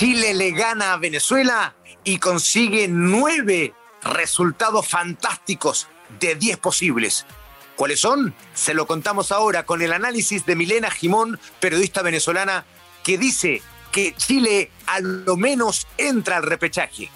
Chile le gana a Venezuela y consigue nueve resultados fantásticos de diez posibles. ¿Cuáles son? Se lo contamos ahora con el análisis de Milena Jimón, periodista venezolana, que dice que Chile a lo menos entra al repechaje.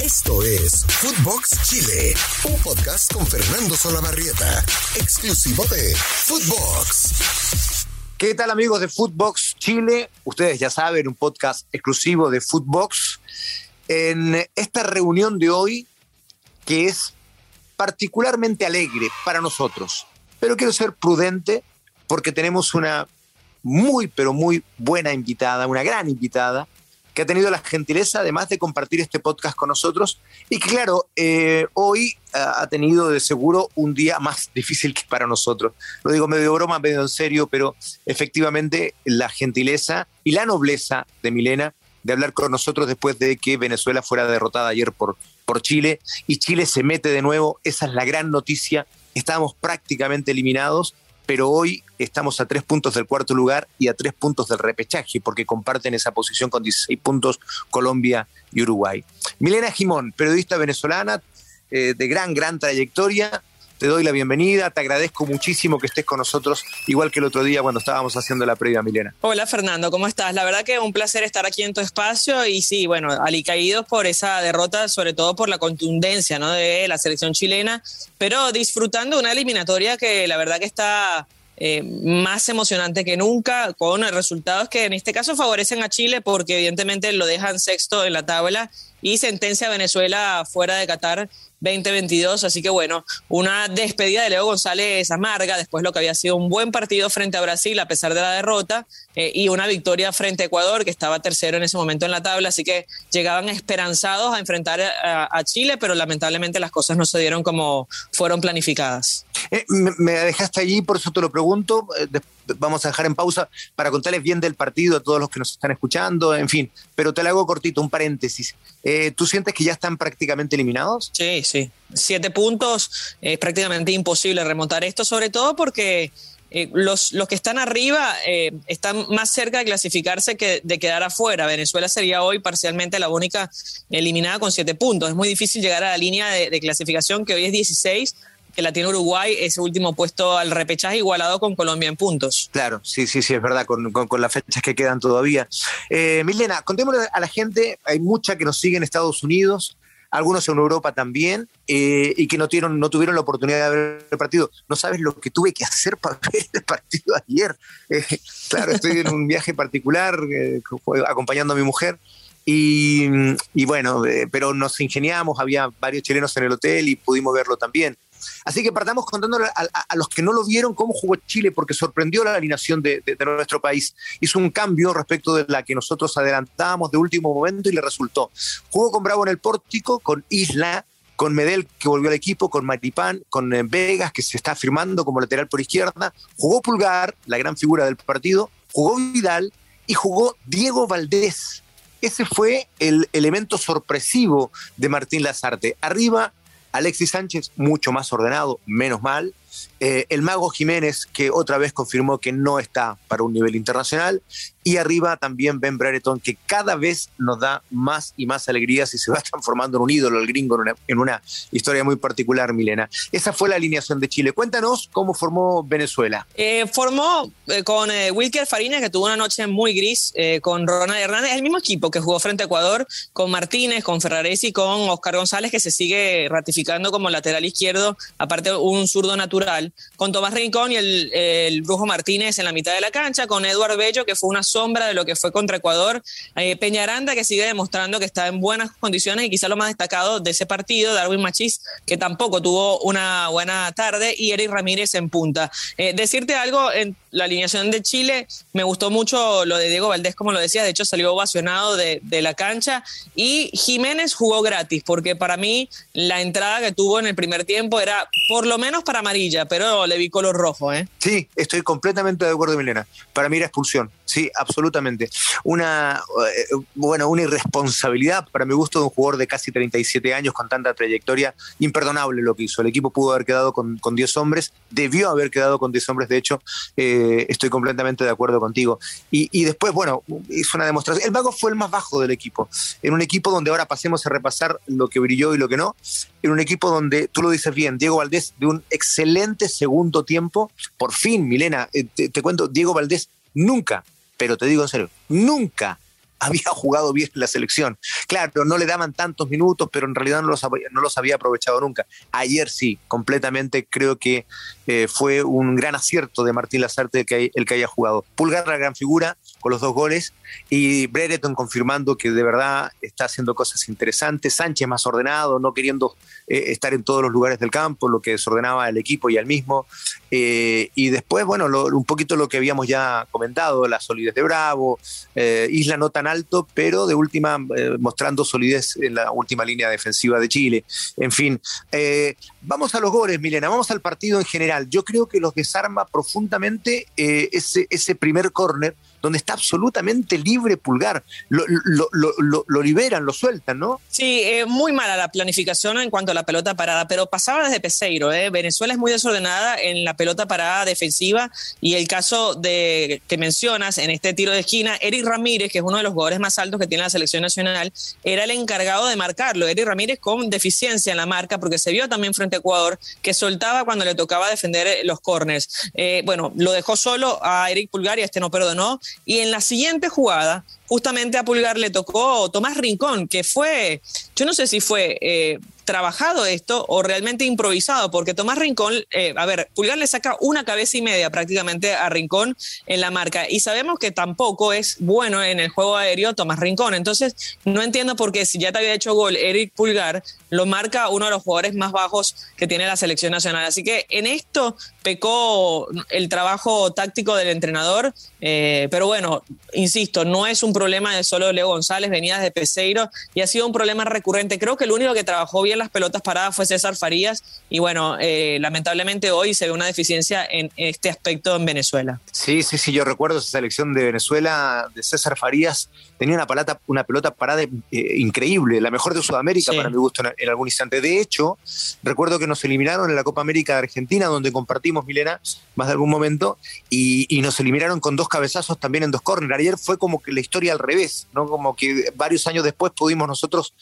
Esto es Footbox Chile, un podcast con Fernando Solabarrieta, exclusivo de Footbox. ¿Qué tal amigos de Footbox Chile? Ustedes ya saben, un podcast exclusivo de Footbox. En esta reunión de hoy, que es particularmente alegre para nosotros, pero quiero ser prudente porque tenemos una muy, pero muy buena invitada, una gran invitada, que ha tenido la gentileza además de compartir este podcast con nosotros y que claro, eh, hoy ha tenido de seguro un día más difícil que para nosotros. Lo digo medio broma, medio en serio, pero efectivamente la gentileza y la nobleza de Milena de hablar con nosotros después de que Venezuela fuera derrotada ayer por, por Chile y Chile se mete de nuevo, esa es la gran noticia, estábamos prácticamente eliminados pero hoy estamos a tres puntos del cuarto lugar y a tres puntos del repechaje, porque comparten esa posición con 16 puntos Colombia y Uruguay. Milena Jimón, periodista venezolana eh, de gran, gran trayectoria, te doy la bienvenida, te agradezco muchísimo que estés con nosotros, igual que el otro día cuando estábamos haciendo la previa, Milena. Hola Fernando, ¿cómo estás? La verdad que un placer estar aquí en tu espacio y sí, bueno, alicaídos por esa derrota, sobre todo por la contundencia ¿no? de la selección chilena, pero disfrutando una eliminatoria que la verdad que está eh, más emocionante que nunca, con resultados que en este caso favorecen a Chile porque evidentemente lo dejan sexto en la tabla y sentencia a Venezuela fuera de Qatar 2022. Así que bueno, una despedida de Leo González amarga, después lo que había sido un buen partido frente a Brasil a pesar de la derrota eh, y una victoria frente a Ecuador que estaba tercero en ese momento en la tabla. Así que llegaban esperanzados a enfrentar a, Chile, pero lamentablemente las cosas no se dieron como fueron planificadas. Eh, me, dejaste allí, por eso te lo pregunto. Eh, vamos a dejar en pausa para contarles bien del partido a todos los que nos están escuchando, en fin, pero te lo hago cortito, un paréntesis. ¿Tú sientes que ya están prácticamente eliminados? Sí, sí. Siete puntos, es prácticamente imposible remontar esto, sobre todo porque eh, los, los, que están arriba eh, están más cerca de clasificarse que de quedar afuera. Venezuela sería hoy parcialmente la única eliminada con siete puntos. Es muy difícil llegar a la línea de, clasificación que hoy es 16, que la tiene Uruguay, ese último puesto al repechaje igualado con Colombia en puntos. Claro, sí, sí, sí, es verdad, con, con, las fechas que quedan todavía. Eh, Milena, contémosle a la gente, hay mucha que nos sigue en Estados Unidos, algunos en Europa también, eh, y que no tuvieron, no tuvieron la oportunidad de ver el partido. No sabes lo que tuve que hacer para ver el partido ayer. Eh, claro, estoy en un viaje particular eh, acompañando a mi mujer. Y, y bueno, pero nos ingeniamos, había varios chilenos en el hotel y pudimos verlo también. Así que partamos contándole a, los que no lo vieron cómo jugó Chile, porque sorprendió la alineación de, nuestro país. Hizo un cambio respecto de la que nosotros adelantábamos de último momento y le resultó. Jugó con Bravo en el pórtico, con Isla, con Medel que volvió al equipo, con Maripán, con eh, Vegas que se está firmando como lateral por izquierda, jugó Pulgar, la gran figura del partido, jugó Vidal y jugó Diego Valdés. Ese fue el elemento sorpresivo de Martín Lazarte. Arriba Alexis Sánchez, mucho más ordenado, menos mal. Eh, el Mago Jiménez, que otra vez confirmó que no está para un nivel internacional. Y arriba también Ben Brereton, que cada vez nos da más y más alegrías y se va transformando en un ídolo, el gringo, en una, historia muy particular, Milena. Esa fue la alineación de Chile. Cuéntanos cómo formó Venezuela. Eh, formó eh, con Wilker Farina, que tuvo una noche muy gris, con Ronald Hernández, el mismo equipo que jugó frente a Ecuador, con Martínez, con Ferraresi, con Oscar González, que se sigue ratificando como lateral izquierdo, aparte un zurdo natural con Tomás Rincón y el, Brujo Martínez en la mitad de la cancha, con Eduardo Bello, que fue una sombra de lo que fue contra Ecuador, eh, Peñaranda, que sigue demostrando que está en buenas condiciones y quizá lo más destacado de ese partido, Darwin Machís, que tampoco tuvo una buena tarde, y Eric Ramírez en punta. Eh, decirte algo, en la alineación de Chile, me gustó mucho lo de Diego Valdés, como lo decía, de hecho salió ovacionado de la cancha, y Jiménez jugó gratis, porque para mí la entrada que tuvo en el primer tiempo era por lo menos para amarillo pero le vi color rojo, ¿eh? Sí, estoy completamente de acuerdo, Milena. Para mí era expulsión, sí, absolutamente. Una, eh, bueno, una irresponsabilidad para mi gusto de un jugador de casi 37 años con tanta trayectoria, imperdonable lo que hizo. El equipo pudo haber quedado con, con 10 hombres, debió haber quedado con 10 hombres, de hecho, eh, estoy completamente de acuerdo contigo. Y, y, después, bueno, hizo una demostración. El Vago fue el más bajo del equipo, en un equipo donde ahora pasemos a repasar lo que brilló y lo que no, en un equipo donde, tú lo dices bien, Diego Valdés de un excelente segundo tiempo, por fin, Milena, eh, te, cuento, Diego Valdés nunca, pero te digo en serio, nunca había jugado bien en la selección. Claro, no le daban tantos minutos, pero en realidad no los, no los había aprovechado nunca. Ayer sí, completamente creo que fue un gran acierto de Martín Lazarte el que, haya jugado. Pulgar la gran figura con los dos goles y Brereton confirmando que de verdad está haciendo cosas interesantes. Sánchez más ordenado, no queriendo eh, estar en todos los lugares del campo, lo que desordenaba el equipo y al mismo. Eh, y después, bueno, un poquito lo que habíamos ya comentado, la solidez de Bravo, eh, Isla no tan alto, pero de última mostrando solidez en la última línea defensiva de Chile. En fin, vamos a los goles, Milena, vamos al partido en general. Yo creo que los desarma profundamente ese, ese primer córner donde está absolutamente libre Pulgar. Lo, liberan, lo sueltan, ¿no? Sí, eh, muy mala la planificación en cuanto a la pelota parada, pero pasaba desde Peseiro. ¿eh? Venezuela es muy desordenada en la pelota parada defensiva y el caso de que mencionas en este tiro de esquina, Eric Ramírez, que es uno de los jugadores más altos que tiene la selección nacional, era el encargado de marcarlo. Eric Ramírez con deficiencia en la marca, porque se vio también frente a Ecuador que soltaba cuando le tocaba defender los corners. Eh, bueno, lo dejó solo a Eric Pulgar y este no perdonó y en la siguiente jugada, justamente a Pulgar le tocó Tomás Rincón, que fue, yo no sé si fue eh, trabajado esto o realmente improvisado, porque Tomás Rincón, eh, a ver, Pulgar le saca una cabeza y media prácticamente a Rincón en la marca. Y sabemos que tampoco es bueno en el juego aéreo Tomás Rincón, entonces no entiendo por qué si ya te había hecho gol Eric Pulgar, lo marca uno de los jugadores más bajos que tiene la selección nacional, así que en esto pecó el trabajo táctico del entrenador, eh, pero bueno, insisto, no es un problema de solo Leo González, venía de Peseiro y ha sido un problema recurrente. Creo que el único que trabajó bien las pelotas paradas fue César Farías y bueno, eh, lamentablemente hoy se ve una deficiencia en este aspecto en Venezuela. Sí, sí, sí, yo recuerdo esa selección de Venezuela de César Farías, tenía una, palata, una pelota parada eh, increíble, la mejor de Sudamérica sí. para mi gusto en, en, algún instante. De hecho, recuerdo que nos eliminaron en la Copa América de Argentina, donde compartimos, Milena, más de algún momento, y, y nos eliminaron con dos cabezazos también en dos córneres. Ayer fue como que la historia al revés, ¿no? Como que varios años después pudimos nosotros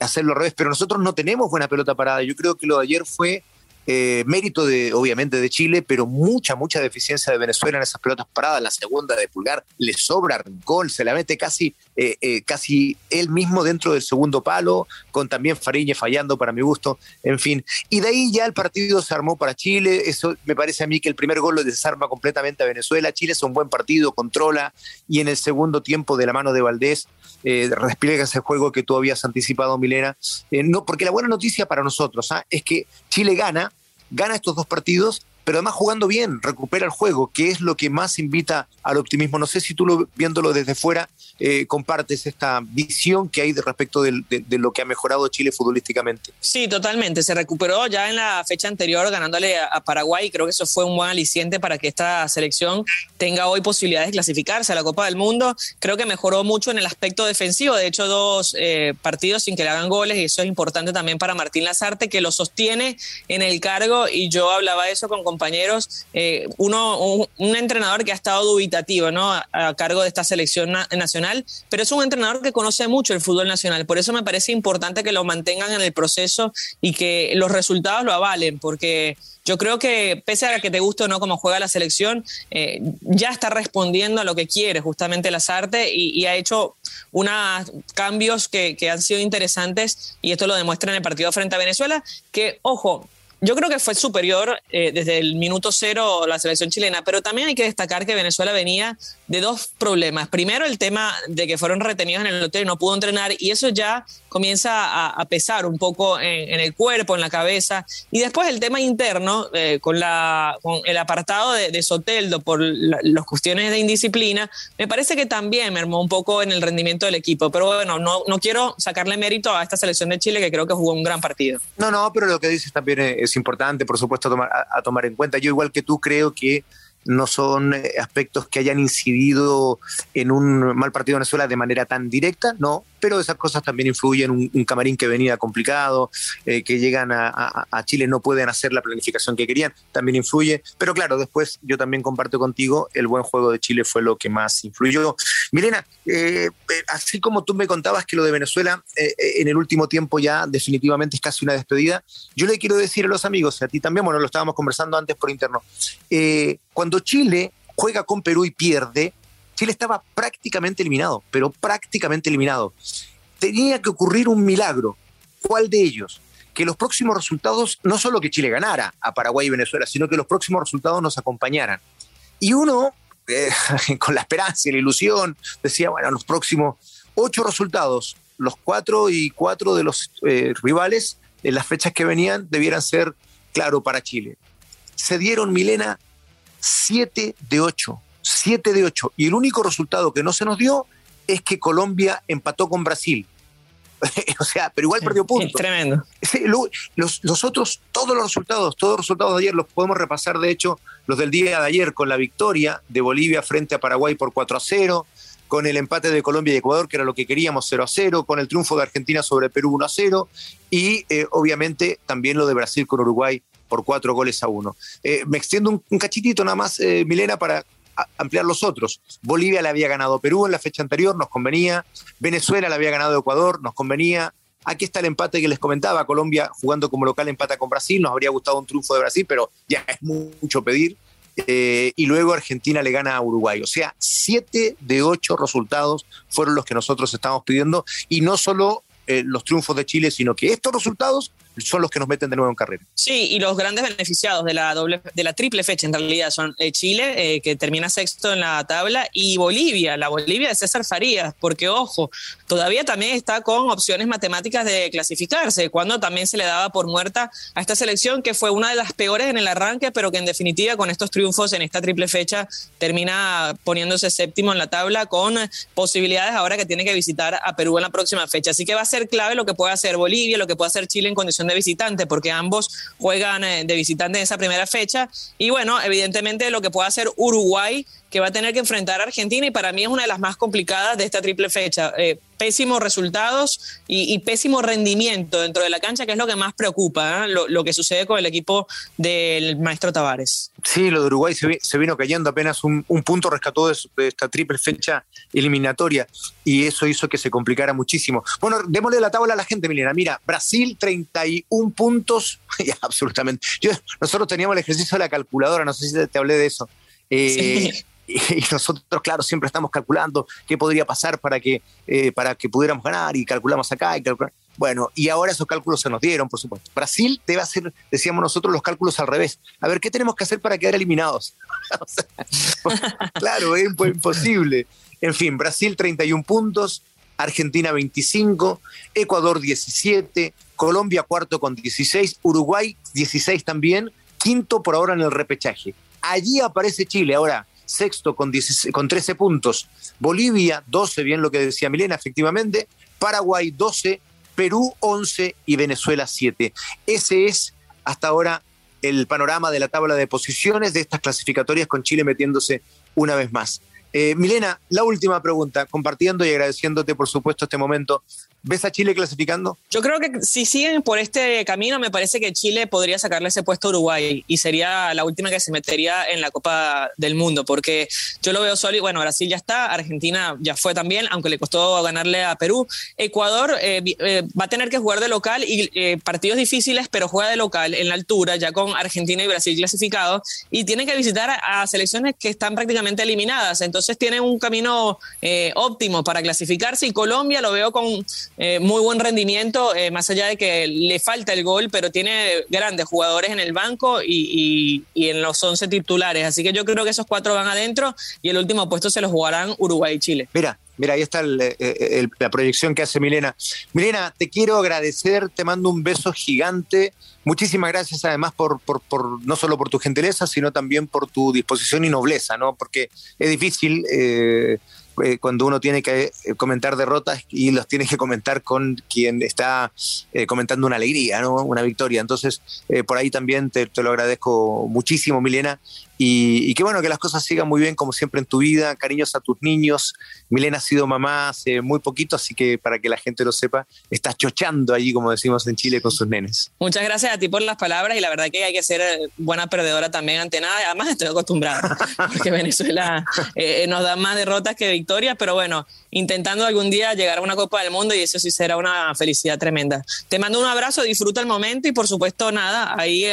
hacerlo al revés, pero nosotros no tenemos buena pelota parada. Yo creo que lo de ayer fue eh, mérito de, obviamente, de Chile, pero mucha, mucha deficiencia de Venezuela en esas pelotas paradas. La segunda de Pulgar le sobra Rincón, se la mete casi, eh, eh, casi él mismo dentro del segundo palo, con también Fariñe fallando para mi gusto, en fin. Y de ahí ya el partido se armó para Chile. Eso me parece a mí que el primer gol lo desarma completamente a Venezuela. Chile es un buen partido, controla, y en el segundo tiempo de la mano de Valdés despliega ese juego que tú habías anticipado, Milena. No, porque la buena noticia para nosotros ¿ah? es que Chile gana, gana estos dos partidos, pero además jugando bien, recupera el juego, que es lo que más invita al optimismo. No sé si tú lo, viéndolo desde fuera eh, compartes esta visión que hay de respecto de, de, de, lo que ha mejorado Chile futbolísticamente. Sí, totalmente. Se recuperó ya en la fecha anterior ganándole a, Paraguay. Creo que eso fue un buen aliciente para que esta selección tenga hoy posibilidades de clasificarse a la Copa del Mundo. Creo que mejoró mucho en el aspecto defensivo. De hecho, dos eh, partidos sin que le hagan goles y eso es importante también para Martín Lazarte, que lo sostiene en el cargo. Y yo hablaba eso con compañeros. Eh, un, entrenador que ha estado dubitativo ¿no? a, cargo de esta selección na nacional pero es un entrenador que conoce mucho el fútbol nacional. Por eso me parece importante que lo mantengan en el proceso y que los resultados lo avalen, porque yo creo que pese a que te guste o no cómo juega la selección, eh, ya está respondiendo a lo que quiere justamente Lazarte y, y ha hecho unos cambios que, que han sido interesantes y esto lo demuestra en el partido frente a Venezuela, que, ojo, yo creo que fue superior eh, desde el minuto cero la selección chilena, pero también hay que destacar que Venezuela venía de dos problemas. Primero, el tema de que fueron retenidos en el hotel y no pudo entrenar, y eso ya comienza a, pesar un poco en, el cuerpo, en la cabeza. Y después el tema interno, eh, con, la, con el apartado de, Soteldo por las cuestiones de indisciplina, me parece que también mermó un poco en el rendimiento del equipo. Pero bueno, no, no quiero sacarle mérito a esta selección de Chile, que creo que jugó un gran partido. No, no, pero lo que dices también es es importante, por supuesto, a tomar, a tomar en cuenta. Yo, igual que tú, creo que no son eh, aspectos que hayan incidido en un mal partido de Venezuela de manera tan directa, no, pero esas cosas también influyen. Un, un camarín que venía complicado, eh, que llegan a, Chile, no pueden hacer la planificación que querían, también influye. Pero claro, después yo también comparto contigo, el buen juego de Chile fue lo que más influyó. Milena, eh, así como tú me contabas que lo de Venezuela en el último tiempo ya definitivamente es casi una despedida, yo le quiero decir a los amigos, a ti también, bueno, lo estábamos conversando antes por interno, cuando Chile juega con Perú y pierde, Chile estaba prácticamente eliminado, pero prácticamente eliminado. Tenía que ocurrir un milagro. ¿Cuál de ellos? Que los próximos resultados, no solo que Chile ganara a Paraguay y Venezuela, sino que los próximos resultados nos acompañaran. Y uno, eh, con la esperanza y la ilusión, decía, bueno, los próximos ocho resultados, los cuatro y cuatro de los eh, rivales en las fechas que venían debieran ser claro para Chile. Se dieron, Milena, 7 de 8. 7 de 8. Y el único resultado que no se nos dio es que Colombia empató con Brasil. o sea, pero igual perdió puntos. tremendo. Los, los, otros, todos los resultados, todos los resultados de ayer los podemos repasar, de hecho, los del día de ayer con la victoria de Bolivia frente a Paraguay por 4 a 0, con el empate de Colombia y Ecuador, que era lo que queríamos, 0 a 0, con el triunfo de Argentina sobre Perú 1 a 0, y eh, obviamente también lo de Brasil con Uruguay por cuatro goles a uno. Eh, me extiendo un, cachitito nada más, eh, Milena, para ampliar los otros. Bolivia le había ganado Perú en la fecha anterior, nos convenía. Venezuela le había ganado Ecuador, nos convenía. Aquí está el empate que les comentaba. Colombia jugando como local empata con Brasil. Nos habría gustado un triunfo de Brasil, pero ya es mucho pedir. Eh, y luego Argentina le gana a Uruguay. O sea, siete de ocho resultados fueron los que nosotros estábamos pidiendo. Y no solo los triunfos de Chile, sino que estos resultados son los que nos meten de nuevo en carrera. Sí, y los grandes beneficiados de la doble, de la triple fecha en realidad son eh, Chile, eh, que termina sexto en la tabla, y Bolivia, la Bolivia de César Farías, porque ojo, todavía también está con opciones matemáticas de clasificarse, cuando también se le daba por muerta a esta selección que fue una de las peores en el arranque, pero que en definitiva con estos triunfos en esta triple fecha termina poniéndose séptimo en la tabla con posibilidades ahora que tiene que visitar a Perú en la próxima fecha. Así que va a ser clave lo que puede hacer Bolivia, lo que puede hacer Chile en de visitante, porque ambos juegan eh, de visitante en esa primera fecha. Y bueno, evidentemente lo que puede hacer Uruguay que va a tener que enfrentar a Argentina y para mí es una de las más complicadas de esta triple fecha. Eh, pésimos resultados y, pésimo rendimiento dentro de la cancha, que es lo que más preocupa, ¿eh? lo, que sucede con el equipo del maestro Tavares. Sí, lo de Uruguay se, vino cayendo, apenas un, punto rescató de, esta triple fecha eliminatoria y eso hizo que se complicara muchísimo. Bueno, démosle la tabla a la gente, Milena. Mira, Brasil 31 puntos, ya, absolutamente. nosotros teníamos el ejercicio de la calculadora, no sé si te, hablé de eso. Eh, y nosotros, claro, siempre estamos calculando qué podría pasar para que, eh, para que pudiéramos ganar y calculamos acá y Bueno, y ahora esos cálculos se nos dieron, por supuesto. Brasil debe hacer, decíamos nosotros, los cálculos al revés. A ver, ¿qué tenemos que hacer para quedar eliminados? claro, es imposible. En fin, Brasil 31 puntos, Argentina 25, Ecuador 17, Colombia cuarto con 16, Uruguay 16 también, quinto por ahora en el repechaje. Allí aparece Chile. Ahora, sexto con, con 13 puntos, Bolivia 12, bien lo que decía Milena, efectivamente, Paraguay 12, Perú 11 y Venezuela 7. Ese es hasta ahora el panorama de la tabla de posiciones de estas clasificatorias con Chile metiéndose una vez más. Eh, Milena, la última pregunta, compartiendo y agradeciéndote por supuesto este momento. ¿Ves a Chile clasificando? Yo creo que si siguen por este camino, me parece que Chile podría sacarle ese puesto a Uruguay y sería la última que se metería en la Copa del Mundo, porque yo lo veo solo. Bueno, Brasil ya está, Argentina ya fue también, aunque le costó ganarle a Perú. Ecuador eh, eh, va a tener que jugar de local y eh, partidos difíciles, pero juega de local en la altura, ya con Argentina y Brasil clasificados, y tiene que visitar a, a selecciones que están prácticamente eliminadas. Entonces tiene un camino óptimo para clasificarse y Colombia lo veo con eh, muy buen rendimiento, eh, más allá de que le falta el gol, pero tiene grandes jugadores en el banco y, en los 11 titulares. Así que yo creo que esos cuatro van adentro y el último puesto se lo jugarán Uruguay y Chile. Mira, Mira, ahí está eh, la proyección que hace Milena. Milena, te quiero agradecer, te mando un beso gigante. Muchísimas gracias además por, por, por no solo por tu gentileza, sino también por tu disposición y nobleza, ¿no? Porque es difícil eh, cuando uno tiene que eh, comentar derrotas y los tiene que comentar con quien está eh, comentando una alegría, ¿no? una victoria. Entonces, por ahí también te, lo agradezco muchísimo, Milena, y, qué bueno que las cosas sigan muy bien, como siempre en tu vida. Cariños a tus niños. Milena ha sido mamá hace muy poquito, así que para que la gente lo sepa, está chochando allí, como decimos en Chile, con sus nenes. Muchas gracias a ti por las palabras y la verdad que hay que ser eh, buena perdedora también ante nada. Además, estoy acostumbrada, porque Venezuela eh, nos da más derrotas que victorias, pero bueno, intentando algún día llegar a una Copa del Mundo y eso sí será una felicidad tremenda. Te mando un abrazo, disfruta el momento y por supuesto, nada, ahí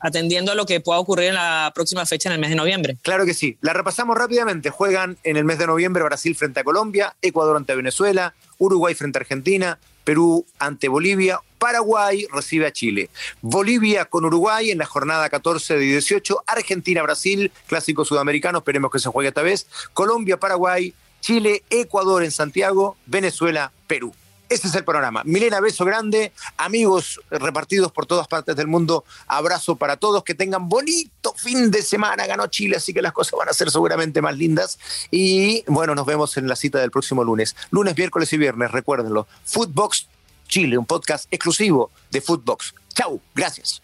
atendiendo a lo que pueda ocurrir en la próxima fecha el mes de noviembre. Claro que sí. La repasamos rápidamente. Juegan en el mes de noviembre Brasil frente a Colombia, Ecuador ante Venezuela, Uruguay frente a Argentina, Perú ante Bolivia, Paraguay recibe a Chile. Bolivia con Uruguay en la jornada 14 de 18, Argentina-Brasil, clásico sudamericano, esperemos que se juegue esta vez, Colombia-Paraguay, Chile, Ecuador en Santiago, Venezuela, Perú. Ese es el programa. Milena, beso grande. Amigos repartidos por todas partes del mundo, abrazo para todos. Que tengan bonito fin de semana. Ganó Chile, así que las cosas van a ser seguramente más lindas. Y bueno, nos vemos en la cita del próximo lunes. Lunes, miércoles y viernes, recuérdenlo. Footbox Chile, un podcast exclusivo de Footbox. Chau, gracias.